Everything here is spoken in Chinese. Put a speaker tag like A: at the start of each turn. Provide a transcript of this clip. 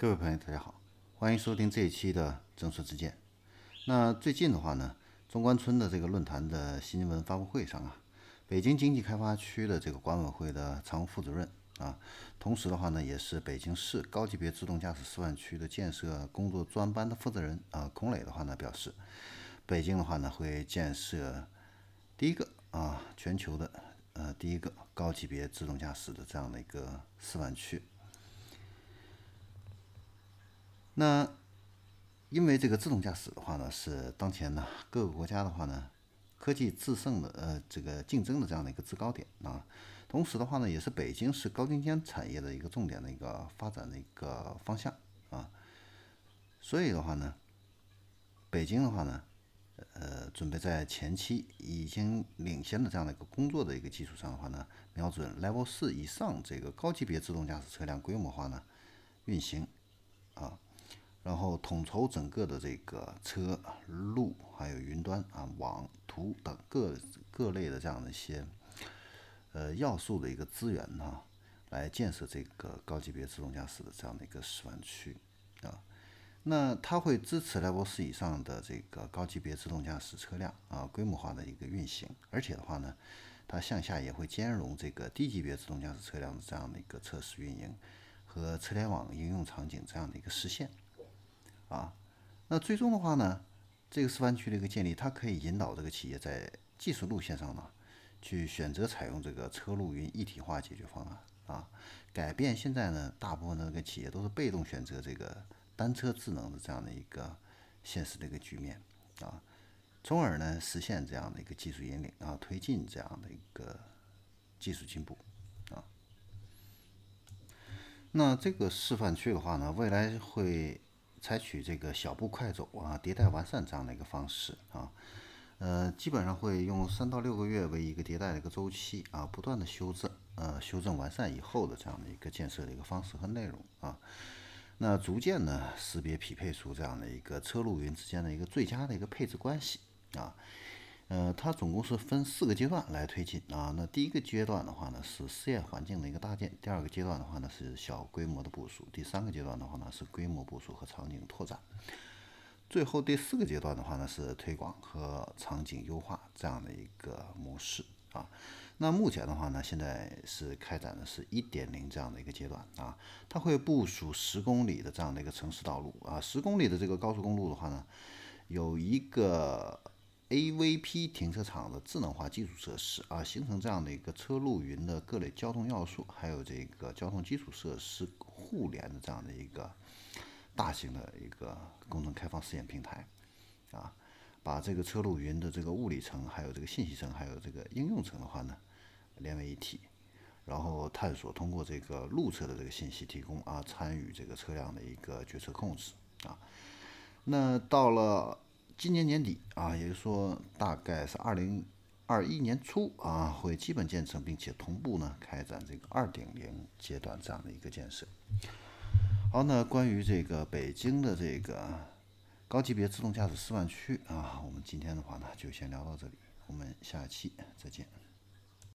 A: 各位朋友，大家好，欢迎收听这一期的正说之见。那最近的话呢，中关村的这个论坛的新闻发布会上啊，北京经济开发区的这个管委会的常务副主任啊，同时的话呢，也是北京市高级别自动驾驶示范区的建设工作专班的负责人啊，孔磊的话呢表示，北京的话呢会建设第一个啊全球的呃第一个高级别自动驾驶的这样的一个示范区。那因为这个自动驾驶的话呢，是当前呢各个国家的话呢科技制胜的呃这个竞争的这样的一个制高点啊，同时的话呢，也是北京市高精尖产业的一个重点的一个发展的一个方向啊，所以的话呢，北京的话呢，呃，准备在前期已经领先的这样的一个工作的一个基础上的话呢，瞄准 Level 四以上这个高级别自动驾驶车辆规模化呢运行。然后统筹整个的这个车路还有云端啊网图等各各类的这样的一些呃要素的一个资源哈，来建设这个高级别自动驾驶的这样的一个示范区啊。那它会支持 Level 四以上的这个高级别自动驾驶车辆啊规模化的一个运行，而且的话呢，它向下也会兼容这个低级别自动驾驶车辆的这样的一个测试运营和车联网应用场景这样的一个实现。啊，那最终的话呢，这个示范区的一个建立，它可以引导这个企业在技术路线上呢，去选择采用这个车路云一体化解决方案啊，改变现在呢大部分的这个企业都是被动选择这个单车智能的这样的一个现实的一个局面啊，从而呢实现这样的一个技术引领啊，推进这样的一个技术进步啊。那这个示范区的话呢，未来会。采取这个小步快走啊，迭代完善这样的一个方式啊，呃，基本上会用三到六个月为一个迭代的一个周期啊，不断的修正，呃，修正完善以后的这样的一个建设的一个方式和内容啊，那逐渐呢识别匹配出这样的一个车路云之间的一个最佳的一个配置关系啊。呃，它总共是分四个阶段来推进啊。那第一个阶段的话呢，是试验环境的一个搭建；第二个阶段的话呢，是小规模的部署；第三个阶段的话呢，是规模部署和场景拓展；最后第四个阶段的话呢，是推广和场景优化这样的一个模式啊。那目前的话呢，现在是开展的是一点零这样的一个阶段啊。它会部署十公里的这样的一个城市道路啊，十公里的这个高速公路的话呢，有一个。AVP 停车场的智能化基础设施啊，形成这样的一个车路云的各类交通要素，还有这个交通基础设施互联的这样的一个大型的一个工程开放试验平台啊，把这个车路云的这个物理层、还有这个信息层、还有这个应用层的话呢，连为一体，然后探索通过这个路测的这个信息提供啊，参与这个车辆的一个决策控制啊，那到了。今年年底啊，也就是说大概是二零二一年初啊，会基本建成，并且同步呢开展这个二点零阶段这样的一个建设。好，那关于这个北京的这个高级别自动驾驶示范区啊，我们今天的话呢就先聊到这里，我们下期再见。